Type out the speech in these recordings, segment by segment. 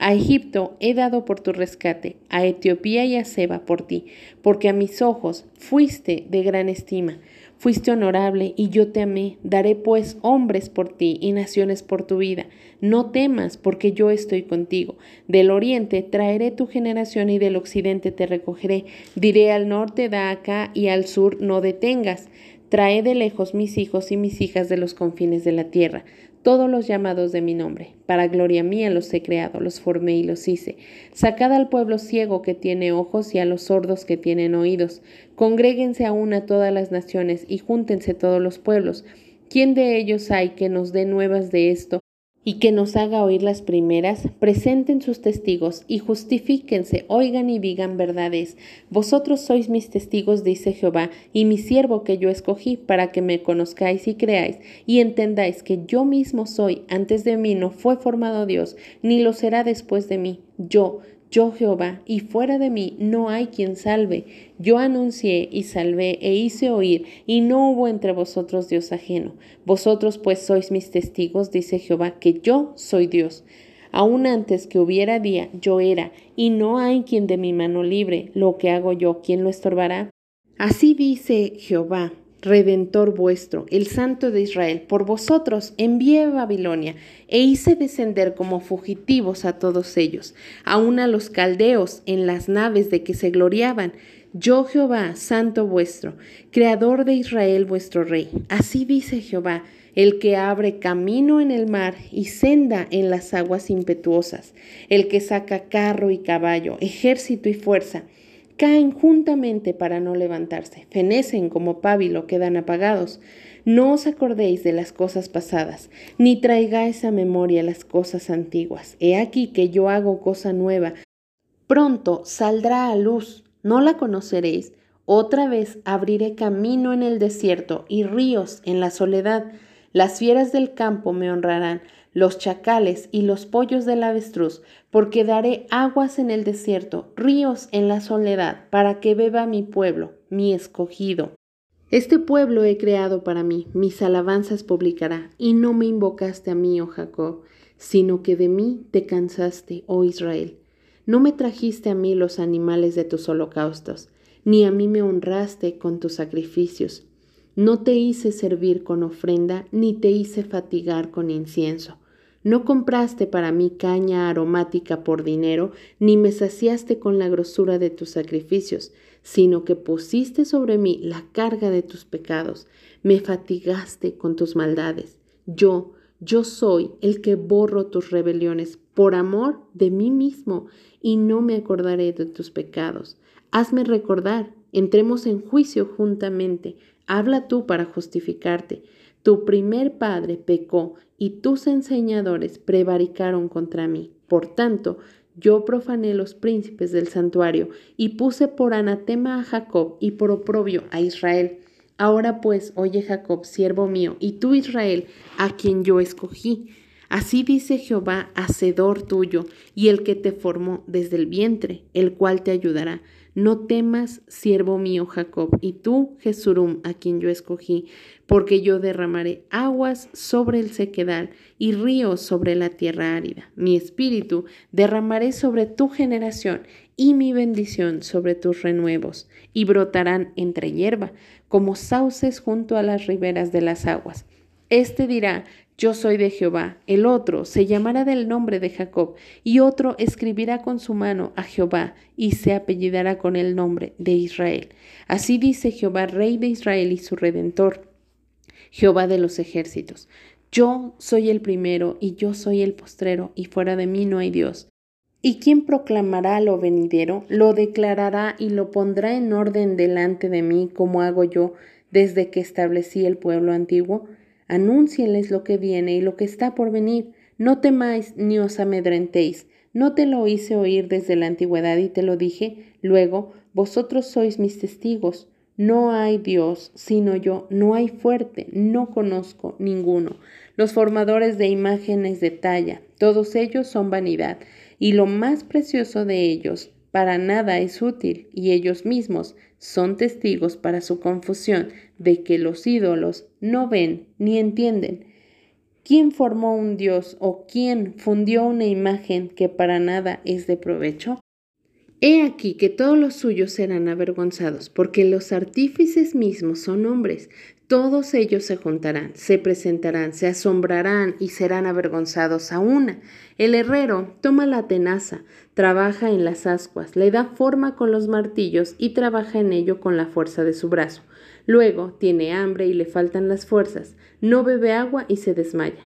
a Egipto he dado por tu rescate, a Etiopía y a Seba por ti, porque a mis ojos fuiste de gran estima, fuiste honorable y yo te amé. Daré pues hombres por ti y naciones por tu vida. No temas, porque yo estoy contigo. Del oriente traeré tu generación y del occidente te recogeré. Diré al norte da acá y al sur no detengas. Trae de lejos mis hijos y mis hijas de los confines de la tierra todos los llamados de mi nombre. Para gloria mía los he creado, los formé y los hice. Sacad al pueblo ciego que tiene ojos y a los sordos que tienen oídos. Congréguense aún a todas las naciones y júntense todos los pueblos. ¿Quién de ellos hay que nos dé nuevas de esto y que nos haga oír las primeras, presenten sus testigos y justifíquense, oigan y digan verdades. Vosotros sois mis testigos, dice Jehová, y mi siervo que yo escogí, para que me conozcáis y creáis, y entendáis que yo mismo soy, antes de mí no fue formado Dios, ni lo será después de mí. Yo, yo Jehová, y fuera de mí no hay quien salve. Yo anuncié y salvé e hice oír, y no hubo entre vosotros Dios ajeno. Vosotros pues sois mis testigos, dice Jehová, que yo soy Dios. Aún antes que hubiera día, yo era, y no hay quien de mi mano libre. Lo que hago yo, ¿quién lo estorbará? Así dice Jehová, Redentor vuestro, el Santo de Israel, por vosotros envié a Babilonia e hice descender como fugitivos a todos ellos, aun a los caldeos en las naves de que se gloriaban. Yo Jehová, Santo vuestro, Creador de Israel vuestro Rey. Así dice Jehová, el que abre camino en el mar y senda en las aguas impetuosas, el que saca carro y caballo, ejército y fuerza, caen juntamente para no levantarse, fenecen como pábilo, quedan apagados. No os acordéis de las cosas pasadas, ni traigáis a memoria las cosas antiguas. He aquí que yo hago cosa nueva. Pronto saldrá a luz, no la conoceréis. Otra vez abriré camino en el desierto y ríos en la soledad. Las fieras del campo me honrarán, los chacales y los pollos del avestruz, porque daré aguas en el desierto, ríos en la soledad, para que beba mi pueblo, mi escogido. Este pueblo he creado para mí, mis alabanzas publicará, y no me invocaste a mí, oh Jacob, sino que de mí te cansaste, oh Israel. No me trajiste a mí los animales de tus holocaustos, ni a mí me honraste con tus sacrificios. No te hice servir con ofrenda, ni te hice fatigar con incienso. No compraste para mí caña aromática por dinero, ni me saciaste con la grosura de tus sacrificios, sino que pusiste sobre mí la carga de tus pecados, me fatigaste con tus maldades. Yo, yo soy el que borro tus rebeliones por amor de mí mismo, y no me acordaré de tus pecados. Hazme recordar, entremos en juicio juntamente, habla tú para justificarte. Tu primer padre pecó y tus enseñadores prevaricaron contra mí. Por tanto, yo profané los príncipes del santuario y puse por anatema a Jacob y por oprobio a Israel. Ahora pues, oye Jacob, siervo mío, y tú Israel, a quien yo escogí. Así dice Jehová, hacedor tuyo, y el que te formó desde el vientre, el cual te ayudará. No temas, siervo mío Jacob, y tú, Jesurum, a quien yo escogí, porque yo derramaré aguas sobre el sequedal y ríos sobre la tierra árida. Mi espíritu derramaré sobre tu generación y mi bendición sobre tus renuevos, y brotarán entre hierba, como sauces junto a las riberas de las aguas. Este dirá, yo soy de Jehová. El otro se llamará del nombre de Jacob, y otro escribirá con su mano a Jehová, y se apellidará con el nombre de Israel. Así dice Jehová, Rey de Israel y su Redentor, Jehová de los ejércitos. Yo soy el primero y yo soy el postrero, y fuera de mí no hay Dios. ¿Y quién proclamará lo venidero? Lo declarará y lo pondrá en orden delante de mí, como hago yo desde que establecí el pueblo antiguo Anúncienles lo que viene y lo que está por venir. No temáis ni os amedrentéis. ¿No te lo hice oír desde la antigüedad y te lo dije? Luego, vosotros sois mis testigos. No hay Dios sino yo, no hay fuerte, no conozco ninguno. Los formadores de imágenes de talla, todos ellos son vanidad, y lo más precioso de ellos para nada es útil, y ellos mismos son testigos para su confusión de que los ídolos no ven ni entienden. ¿Quién formó un Dios o quién fundió una imagen que para nada es de provecho? He aquí que todos los suyos serán avergonzados, porque los artífices mismos son hombres. Todos ellos se juntarán, se presentarán, se asombrarán y serán avergonzados a una. El herrero toma la tenaza, trabaja en las ascuas, le da forma con los martillos y trabaja en ello con la fuerza de su brazo. Luego tiene hambre y le faltan las fuerzas, no bebe agua y se desmaya.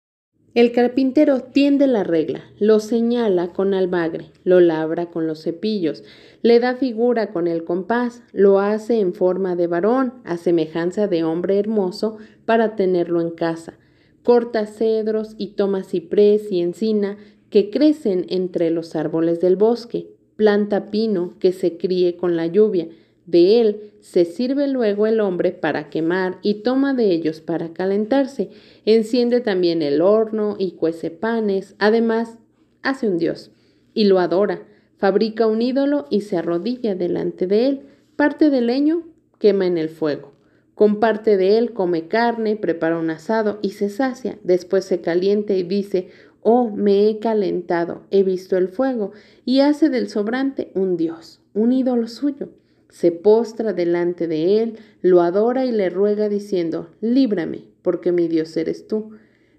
El carpintero tiende la regla, lo señala con albagre, lo labra con los cepillos, le da figura con el compás, lo hace en forma de varón, a semejanza de hombre hermoso, para tenerlo en casa. Corta cedros y toma ciprés y encina que crecen entre los árboles del bosque, planta pino que se críe con la lluvia, de él se sirve luego el hombre para quemar y toma de ellos para calentarse. Enciende también el horno y cuece panes. Además, hace un dios y lo adora. Fabrica un ídolo y se arrodilla delante de él. Parte de leño quema en el fuego. Con parte de él come carne, prepara un asado y se sacia. Después se calienta y dice, oh, me he calentado, he visto el fuego, y hace del sobrante un dios, un ídolo suyo se postra delante de él, lo adora y le ruega diciendo, líbrame, porque mi Dios eres tú.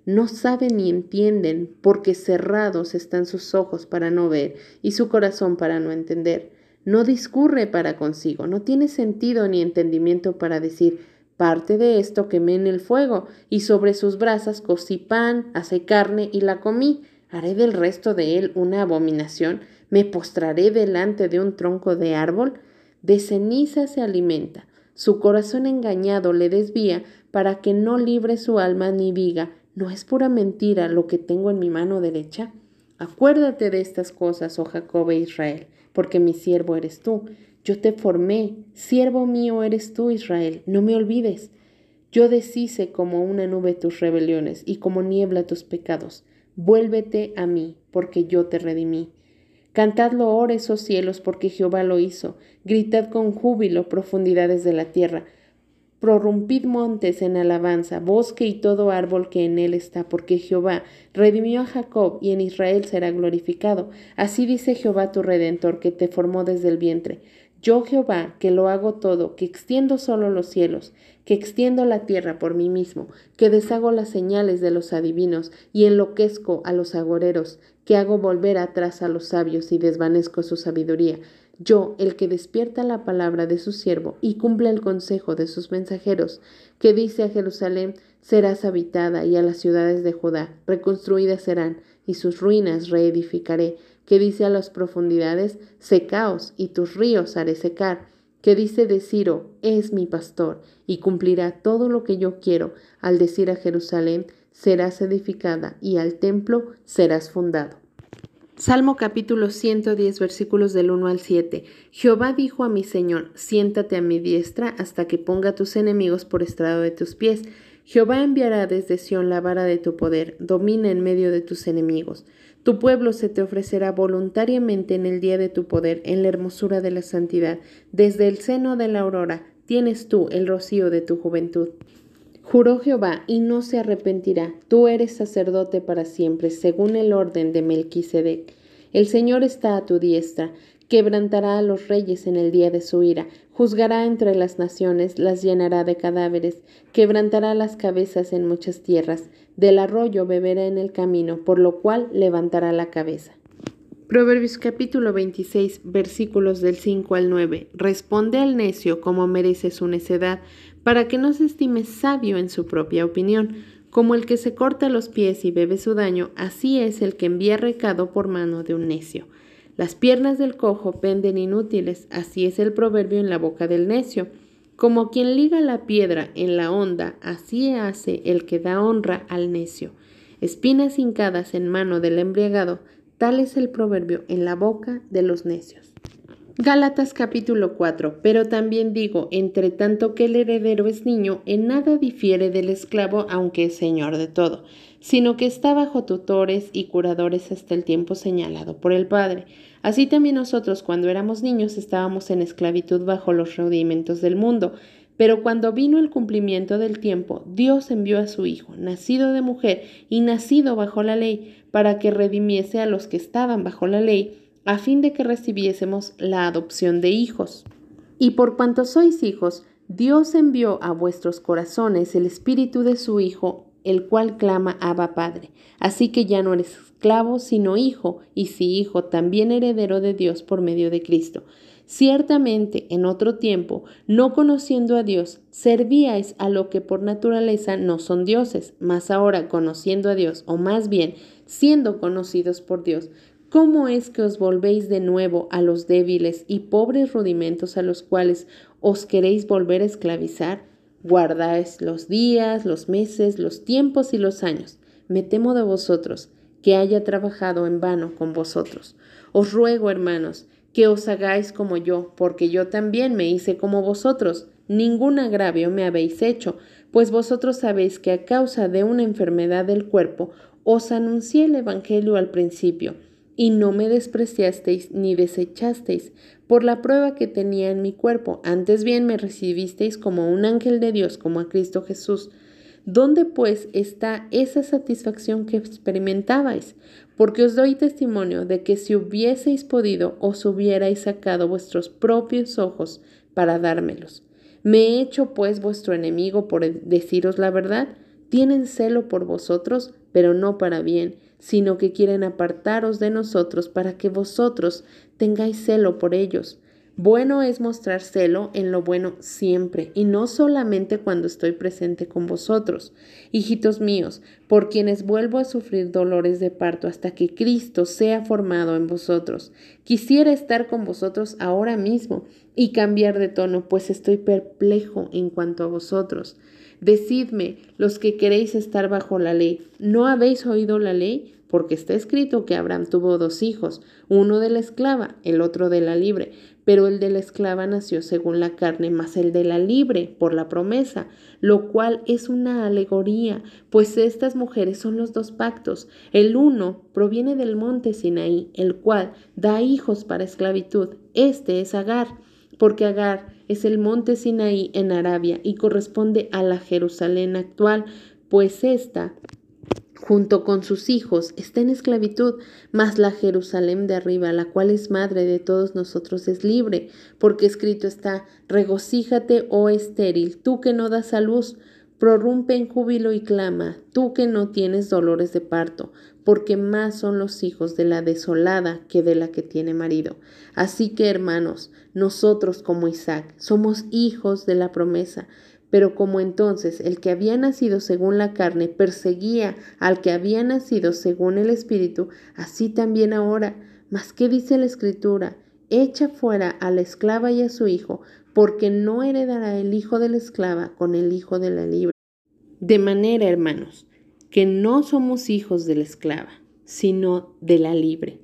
No saben ni entienden, porque cerrados están sus ojos para no ver y su corazón para no entender. No discurre para consigo, no tiene sentido ni entendimiento para decir, parte de esto quemé en el fuego, y sobre sus brasas cocí pan, hace carne y la comí. ¿Haré del resto de él una abominación? ¿Me postraré delante de un tronco de árbol? De ceniza se alimenta, su corazón engañado le desvía para que no libre su alma ni diga, ¿no es pura mentira lo que tengo en mi mano derecha? Acuérdate de estas cosas, oh Jacob e Israel, porque mi siervo eres tú. Yo te formé, siervo mío eres tú, Israel, no me olvides. Yo deshice como una nube tus rebeliones y como niebla tus pecados. Vuélvete a mí, porque yo te redimí. Cantadlo ores, oh cielos, porque Jehová lo hizo. Gritad con júbilo, profundidades de la tierra. Prorrumpid montes en alabanza, bosque y todo árbol que en él está, porque Jehová redimió a Jacob y en Israel será glorificado. Así dice Jehová tu redentor, que te formó desde el vientre. Yo Jehová, que lo hago todo, que extiendo solo los cielos, que extiendo la tierra por mí mismo, que deshago las señales de los adivinos y enloquezco a los agoreros, que hago volver atrás a los sabios y desvanezco su sabiduría. Yo, el que despierta la palabra de su siervo y cumple el consejo de sus mensajeros, que dice a Jerusalén, serás habitada y a las ciudades de Judá, reconstruidas serán, y sus ruinas reedificaré que dice a las profundidades, secaos y tus ríos haré secar, que dice de Ciro, es mi pastor, y cumplirá todo lo que yo quiero, al decir a Jerusalén, serás edificada, y al templo serás fundado. Salmo capítulo 110 versículos del 1 al 7. Jehová dijo a mi Señor, siéntate a mi diestra hasta que ponga tus enemigos por estrado de tus pies. Jehová enviará desde Sión la vara de tu poder, domina en medio de tus enemigos. Tu pueblo se te ofrecerá voluntariamente en el día de tu poder, en la hermosura de la santidad. Desde el seno de la aurora tienes tú el rocío de tu juventud. Juró Jehová y no se arrepentirá. Tú eres sacerdote para siempre, según el orden de Melquisedec. El Señor está a tu diestra Quebrantará a los reyes en el día de su ira, juzgará entre las naciones, las llenará de cadáveres, quebrantará las cabezas en muchas tierras, del arroyo beberá en el camino, por lo cual levantará la cabeza. Proverbios capítulo 26 versículos del 5 al 9. Responde al necio como merece su necedad, para que no se estime sabio en su propia opinión. Como el que se corta los pies y bebe su daño, así es el que envía recado por mano de un necio. Las piernas del cojo penden inútiles, así es el proverbio en la boca del necio. Como quien liga la piedra en la honda, así hace el que da honra al necio. Espinas hincadas en mano del embriagado Tal es el proverbio en la boca de los necios. Gálatas capítulo 4. Pero también digo, entre tanto que el heredero es niño, en nada difiere del esclavo, aunque es señor de todo, sino que está bajo tutores y curadores hasta el tiempo señalado por el Padre. Así también nosotros cuando éramos niños estábamos en esclavitud bajo los rudimentos del mundo. Pero cuando vino el cumplimiento del tiempo, Dios envió a su Hijo, nacido de mujer y nacido bajo la ley, para que redimiese a los que estaban bajo la ley a fin de que recibiésemos la adopción de hijos. Y por cuanto sois hijos, Dios envió a vuestros corazones el espíritu de su Hijo, el cual clama Abba Padre. Así que ya no eres esclavo, sino hijo, y si hijo, también heredero de Dios por medio de Cristo. Ciertamente, en otro tiempo, no conociendo a Dios, servíais a lo que por naturaleza no son dioses, mas ahora conociendo a Dios, o más bien siendo conocidos por Dios, ¿Cómo es que os volvéis de nuevo a los débiles y pobres rudimentos a los cuales os queréis volver a esclavizar? Guardáis los días, los meses, los tiempos y los años. Me temo de vosotros, que haya trabajado en vano con vosotros. Os ruego, hermanos, que os hagáis como yo, porque yo también me hice como vosotros. Ningún agravio me habéis hecho, pues vosotros sabéis que a causa de una enfermedad del cuerpo os anuncié el Evangelio al principio y no me despreciasteis ni desechasteis por la prueba que tenía en mi cuerpo, antes bien me recibisteis como un ángel de Dios, como a Cristo Jesús. ¿Dónde pues está esa satisfacción que experimentabais? Porque os doy testimonio de que si hubieseis podido, os hubierais sacado vuestros propios ojos para dármelos. ¿Me he hecho pues vuestro enemigo por deciros la verdad? Tienen celo por vosotros, pero no para bien, sino que quieren apartaros de nosotros para que vosotros tengáis celo por ellos. Bueno es mostrar celo en lo bueno siempre, y no solamente cuando estoy presente con vosotros. Hijitos míos, por quienes vuelvo a sufrir dolores de parto hasta que Cristo sea formado en vosotros. Quisiera estar con vosotros ahora mismo y cambiar de tono, pues estoy perplejo en cuanto a vosotros. Decidme, los que queréis estar bajo la ley, ¿no habéis oído la ley? Porque está escrito que Abraham tuvo dos hijos, uno de la esclava, el otro de la libre, pero el de la esclava nació según la carne, más el de la libre por la promesa, lo cual es una alegoría, pues estas mujeres son los dos pactos. El uno proviene del monte Sinaí, el cual da hijos para esclavitud, este es Agar porque Agar es el monte Sinaí en Arabia y corresponde a la Jerusalén actual, pues ésta, junto con sus hijos, está en esclavitud, mas la Jerusalén de arriba, la cual es madre de todos nosotros, es libre, porque escrito está, regocíjate, oh estéril, tú que no das a luz, prorrumpe en júbilo y clama, tú que no tienes dolores de parto, porque más son los hijos de la desolada que de la que tiene marido. Así que, hermanos, nosotros como Isaac somos hijos de la promesa, pero como entonces el que había nacido según la carne perseguía al que había nacido según el Espíritu, así también ahora. Mas, ¿qué dice la Escritura? Echa fuera a la esclava y a su hijo, porque no heredará el hijo de la esclava con el hijo de la libre. De manera, hermanos, que no somos hijos de la esclava, sino de la libre.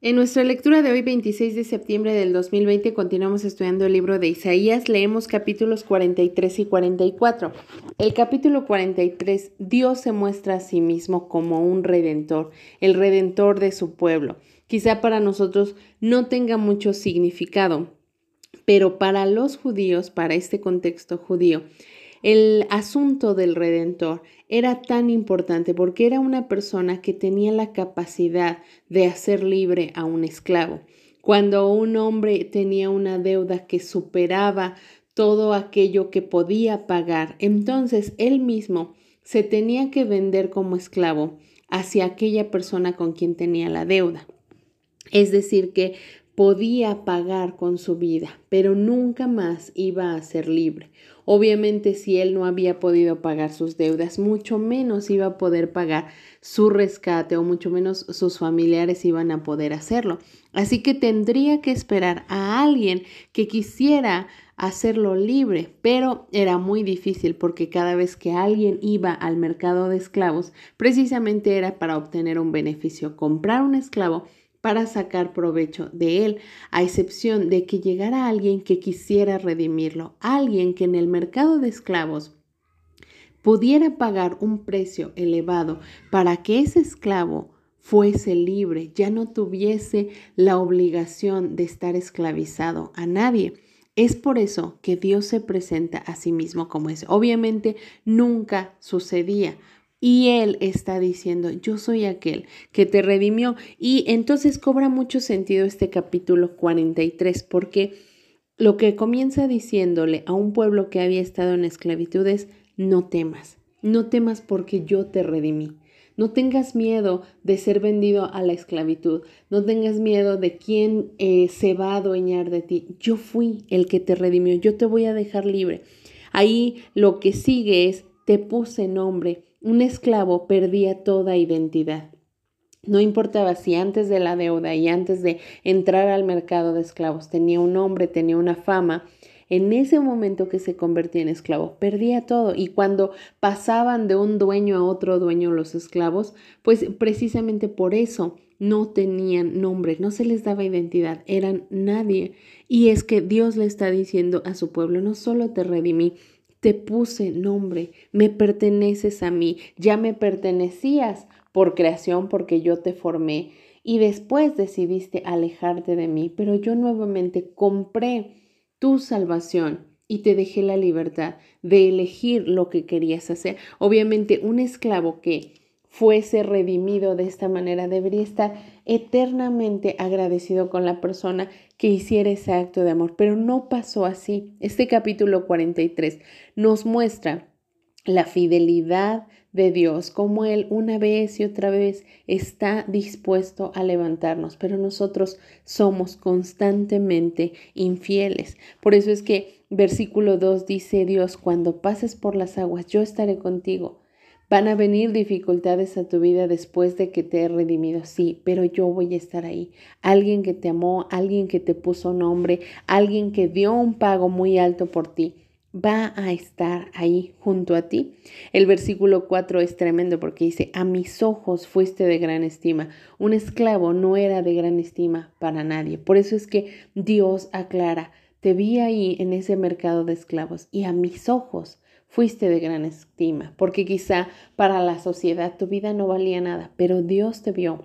En nuestra lectura de hoy, 26 de septiembre del 2020, continuamos estudiando el libro de Isaías. Leemos capítulos 43 y 44. El capítulo 43, Dios se muestra a sí mismo como un redentor, el redentor de su pueblo. Quizá para nosotros no tenga mucho significado, pero para los judíos, para este contexto judío, el asunto del Redentor era tan importante porque era una persona que tenía la capacidad de hacer libre a un esclavo. Cuando un hombre tenía una deuda que superaba todo aquello que podía pagar, entonces él mismo se tenía que vender como esclavo hacia aquella persona con quien tenía la deuda. Es decir, que podía pagar con su vida, pero nunca más iba a ser libre. Obviamente si él no había podido pagar sus deudas, mucho menos iba a poder pagar su rescate o mucho menos sus familiares iban a poder hacerlo. Así que tendría que esperar a alguien que quisiera hacerlo libre, pero era muy difícil porque cada vez que alguien iba al mercado de esclavos, precisamente era para obtener un beneficio. Comprar un esclavo para sacar provecho de él, a excepción de que llegara alguien que quisiera redimirlo, alguien que en el mercado de esclavos pudiera pagar un precio elevado para que ese esclavo fuese libre, ya no tuviese la obligación de estar esclavizado a nadie. Es por eso que Dios se presenta a sí mismo como es. Obviamente nunca sucedía, y Él está diciendo, yo soy aquel que te redimió. Y entonces cobra mucho sentido este capítulo 43, porque lo que comienza diciéndole a un pueblo que había estado en esclavitud es, no temas, no temas porque yo te redimí. No tengas miedo de ser vendido a la esclavitud. No tengas miedo de quién eh, se va a adueñar de ti. Yo fui el que te redimió. Yo te voy a dejar libre. Ahí lo que sigue es, te puse nombre un esclavo perdía toda identidad. No importaba si antes de la deuda y antes de entrar al mercado de esclavos tenía un nombre, tenía una fama, en ese momento que se convertía en esclavo, perdía todo. Y cuando pasaban de un dueño a otro dueño los esclavos, pues precisamente por eso no tenían nombre, no se les daba identidad, eran nadie. Y es que Dios le está diciendo a su pueblo, no solo te redimí, te puse nombre, me perteneces a mí, ya me pertenecías por creación porque yo te formé y después decidiste alejarte de mí, pero yo nuevamente compré tu salvación y te dejé la libertad de elegir lo que querías hacer. Obviamente un esclavo que fuese redimido de esta manera, debería estar eternamente agradecido con la persona que hiciera ese acto de amor. Pero no pasó así. Este capítulo 43 nos muestra la fidelidad de Dios, como Él una vez y otra vez está dispuesto a levantarnos, pero nosotros somos constantemente infieles. Por eso es que versículo 2 dice Dios, cuando pases por las aguas, yo estaré contigo Van a venir dificultades a tu vida después de que te he redimido, sí, pero yo voy a estar ahí. Alguien que te amó, alguien que te puso nombre, alguien que dio un pago muy alto por ti, va a estar ahí junto a ti. El versículo 4 es tremendo porque dice, a mis ojos fuiste de gran estima. Un esclavo no era de gran estima para nadie. Por eso es que Dios aclara, te vi ahí en ese mercado de esclavos y a mis ojos fuiste de gran estima, porque quizá para la sociedad tu vida no valía nada, pero Dios te vio.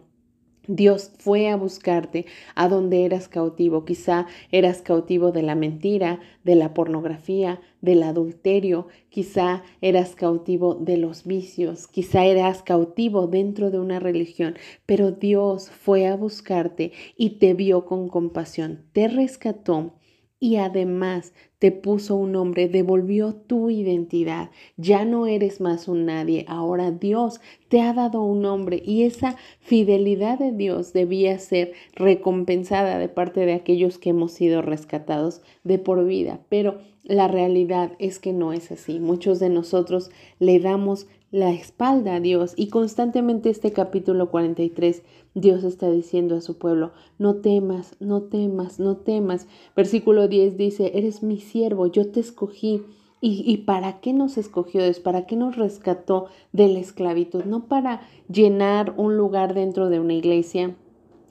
Dios fue a buscarte a donde eras cautivo. Quizá eras cautivo de la mentira, de la pornografía, del adulterio. Quizá eras cautivo de los vicios. Quizá eras cautivo dentro de una religión. Pero Dios fue a buscarte y te vio con compasión. Te rescató y además te puso un nombre, devolvió tu identidad. Ya no eres más un nadie, ahora Dios te ha dado un nombre y esa fidelidad de Dios debía ser recompensada de parte de aquellos que hemos sido rescatados de por vida. Pero la realidad es que no es así. Muchos de nosotros le damos la espalda a Dios. Y constantemente este capítulo 43, Dios está diciendo a su pueblo, no temas, no temas, no temas. Versículo 10 dice, eres mi siervo, yo te escogí. ¿Y, ¿Y, para qué nos escogió Dios? ¿Para qué nos rescató de la esclavitud? No para llenar un lugar dentro de una iglesia,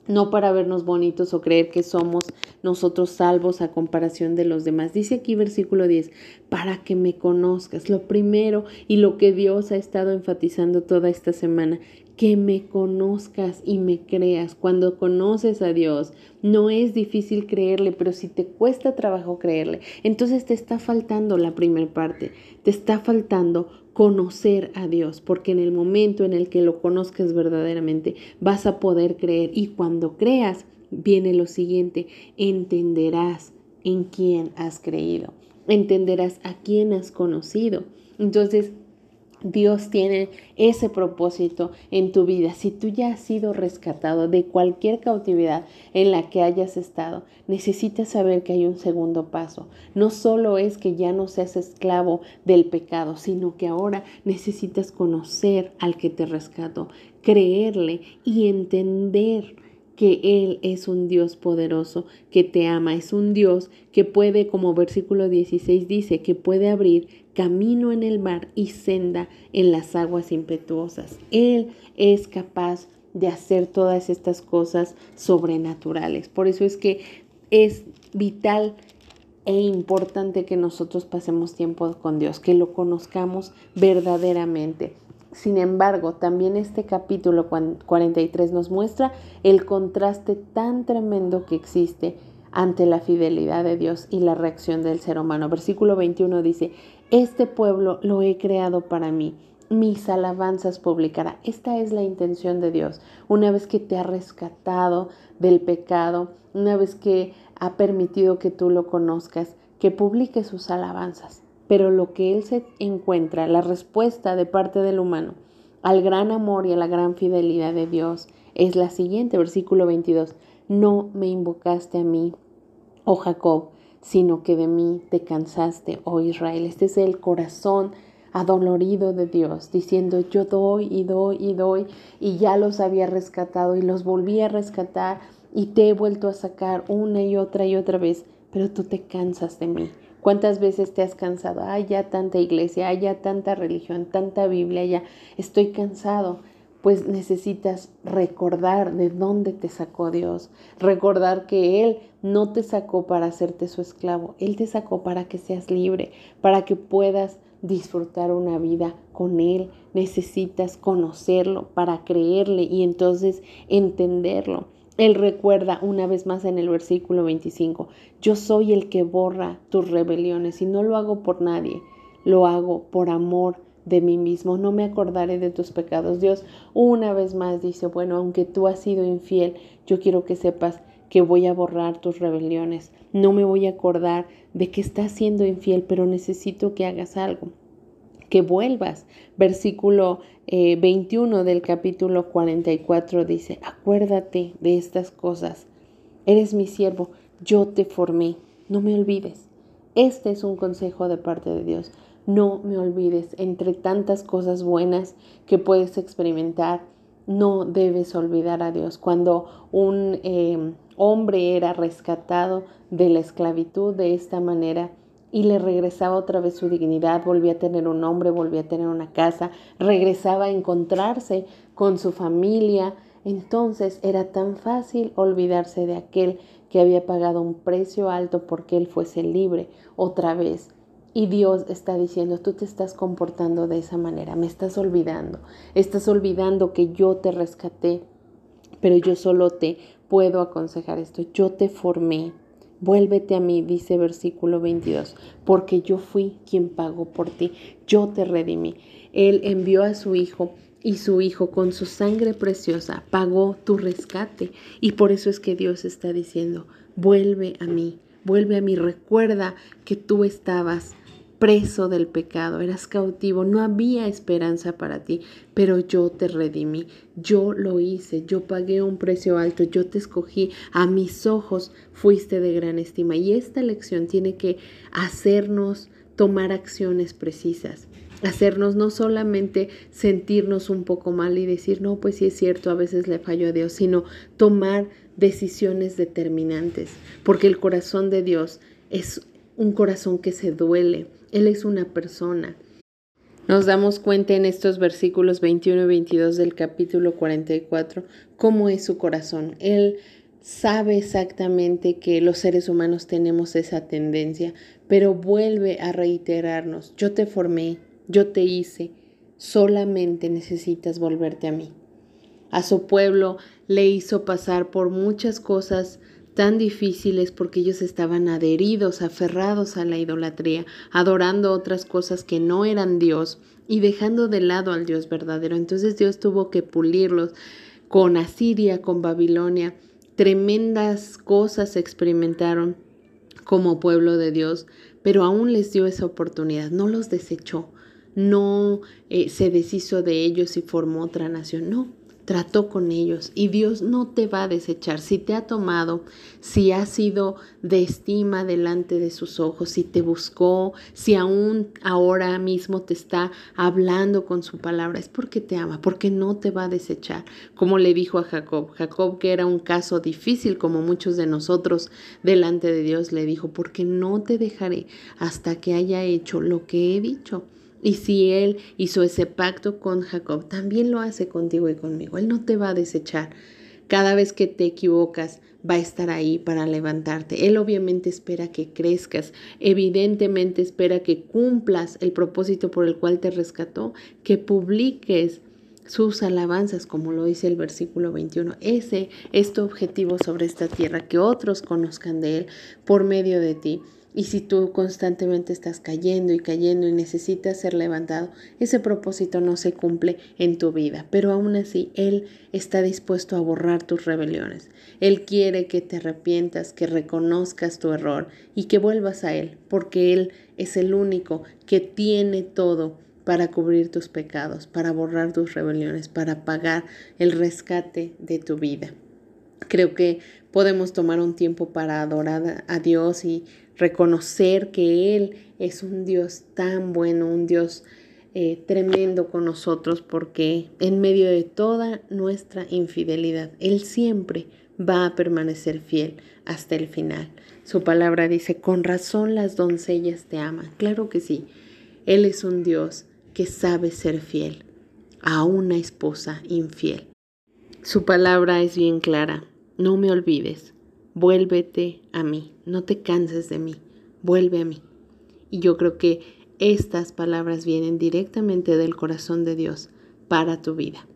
no para vernos bonitos o creer que somos nosotros salvos a comparación de los demás. Dice aquí versículo 10, para que me conozcas. Lo primero y lo que Dios ha estado enfatizando toda esta semana, que me conozcas y me creas. Cuando conoces a Dios, no es difícil creerle, pero si te cuesta trabajo creerle, entonces te está faltando la primera parte, te está faltando conocer a Dios, porque en el momento en el que lo conozcas verdaderamente, vas a poder creer y cuando creas, viene lo siguiente, entenderás en quién has creído, entenderás a quién has conocido. Entonces, Dios tiene ese propósito en tu vida. Si tú ya has sido rescatado de cualquier cautividad en la que hayas estado, necesitas saber que hay un segundo paso. No solo es que ya no seas esclavo del pecado, sino que ahora necesitas conocer al que te rescató, creerle y entender que Él es un Dios poderoso, que te ama, es un Dios que puede, como versículo 16 dice, que puede abrir camino en el mar y senda en las aguas impetuosas. Él es capaz de hacer todas estas cosas sobrenaturales. Por eso es que es vital e importante que nosotros pasemos tiempo con Dios, que lo conozcamos verdaderamente. Sin embargo, también este capítulo 43 nos muestra el contraste tan tremendo que existe ante la fidelidad de Dios y la reacción del ser humano. Versículo 21 dice, este pueblo lo he creado para mí, mis alabanzas publicará. Esta es la intención de Dios. Una vez que te ha rescatado del pecado, una vez que ha permitido que tú lo conozcas, que publique sus alabanzas. Pero lo que Él se encuentra, la respuesta de parte del humano al gran amor y a la gran fidelidad de Dios, es la siguiente, versículo 22. No me invocaste a mí, oh Jacob, sino que de mí te cansaste, oh Israel. Este es el corazón adolorido de Dios, diciendo yo doy y doy y doy y ya los había rescatado y los volví a rescatar y te he vuelto a sacar una y otra y otra vez, pero tú te cansas de mí. ¿Cuántas veces te has cansado? Ay, ya tanta iglesia, hay ya tanta religión, tanta Biblia, ya estoy cansado. Pues necesitas recordar de dónde te sacó Dios, recordar que Él no te sacó para hacerte su esclavo, Él te sacó para que seas libre, para que puedas disfrutar una vida con Él. Necesitas conocerlo para creerle y entonces entenderlo. Él recuerda una vez más en el versículo 25, yo soy el que borra tus rebeliones y no lo hago por nadie, lo hago por amor de mí mismo, no me acordaré de tus pecados. Dios una vez más dice, bueno, aunque tú has sido infiel, yo quiero que sepas que voy a borrar tus rebeliones, no me voy a acordar de que estás siendo infiel, pero necesito que hagas algo que vuelvas. Versículo 21 eh, del capítulo 44 dice, acuérdate de estas cosas. Eres mi siervo, yo te formé, no me olvides. Este es un consejo de parte de Dios. No me olvides, entre tantas cosas buenas que puedes experimentar, no debes olvidar a Dios. Cuando un eh, hombre era rescatado de la esclavitud de esta manera, y le regresaba otra vez su dignidad, volvía a tener un nombre, volvía a tener una casa, regresaba a encontrarse con su familia. Entonces era tan fácil olvidarse de aquel que había pagado un precio alto porque él fuese libre otra vez. Y Dios está diciendo, tú te estás comportando de esa manera, me estás olvidando, estás olvidando que yo te rescaté, pero yo solo te puedo aconsejar esto, yo te formé, Vuélvete a mí, dice versículo 22, porque yo fui quien pagó por ti, yo te redimí. Él envió a su Hijo y su Hijo con su sangre preciosa pagó tu rescate. Y por eso es que Dios está diciendo, vuelve a mí, vuelve a mí, recuerda que tú estabas preso del pecado, eras cautivo, no había esperanza para ti, pero yo te redimí, yo lo hice, yo pagué un precio alto, yo te escogí, a mis ojos fuiste de gran estima. Y esta lección tiene que hacernos tomar acciones precisas hacernos no solamente sentirnos un poco mal y decir, no, pues sí es cierto, a veces le fallo a Dios, sino tomar decisiones determinantes, porque el corazón de Dios es un corazón que se duele, él es una persona. Nos damos cuenta en estos versículos 21 y 22 del capítulo 44 cómo es su corazón. Él sabe exactamente que los seres humanos tenemos esa tendencia, pero vuelve a reiterarnos, yo te formé, yo te hice, solamente necesitas volverte a mí. A su pueblo le hizo pasar por muchas cosas tan difíciles porque ellos estaban adheridos, aferrados a la idolatría, adorando otras cosas que no eran Dios y dejando de lado al Dios verdadero. Entonces Dios tuvo que pulirlos con Asiria, con Babilonia. Tremendas cosas experimentaron como pueblo de Dios, pero aún les dio esa oportunidad, no los desechó, no eh, se deshizo de ellos y formó otra nación. No, trató con ellos y Dios no te va a desechar. Si te ha tomado, si ha sido de estima delante de sus ojos, si te buscó, si aún ahora mismo te está hablando con su palabra, es porque te ama, porque no te va a desechar. Como le dijo a Jacob, Jacob que era un caso difícil como muchos de nosotros delante de Dios, le dijo, porque no te dejaré hasta que haya hecho lo que he dicho. Y si Él hizo ese pacto con Jacob, también lo hace contigo y conmigo. Él no te va a desechar. Cada vez que te equivocas, va a estar ahí para levantarte. Él obviamente espera que crezcas, evidentemente espera que cumplas el propósito por el cual te rescató, que publiques sus alabanzas, como lo dice el versículo 21. Ese es tu objetivo sobre esta tierra, que otros conozcan de Él por medio de ti. Y si tú constantemente estás cayendo y cayendo y necesitas ser levantado, ese propósito no se cumple en tu vida. Pero aún así, Él está dispuesto a borrar tus rebeliones. Él quiere que te arrepientas, que reconozcas tu error y que vuelvas a Él, porque Él es el único que tiene todo para cubrir tus pecados, para borrar tus rebeliones, para pagar el rescate de tu vida. Creo que podemos tomar un tiempo para adorar a Dios y reconocer que Él es un Dios tan bueno, un Dios eh, tremendo con nosotros, porque en medio de toda nuestra infidelidad, Él siempre va a permanecer fiel hasta el final. Su palabra dice, con razón las doncellas te aman. Claro que sí, Él es un Dios que sabe ser fiel a una esposa infiel. Su palabra es bien clara, no me olvides, vuélvete a mí, no te canses de mí, vuelve a mí. Y yo creo que estas palabras vienen directamente del corazón de Dios para tu vida.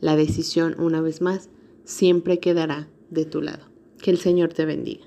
La decisión, una vez más, siempre quedará de tu lado. Que el Señor te bendiga.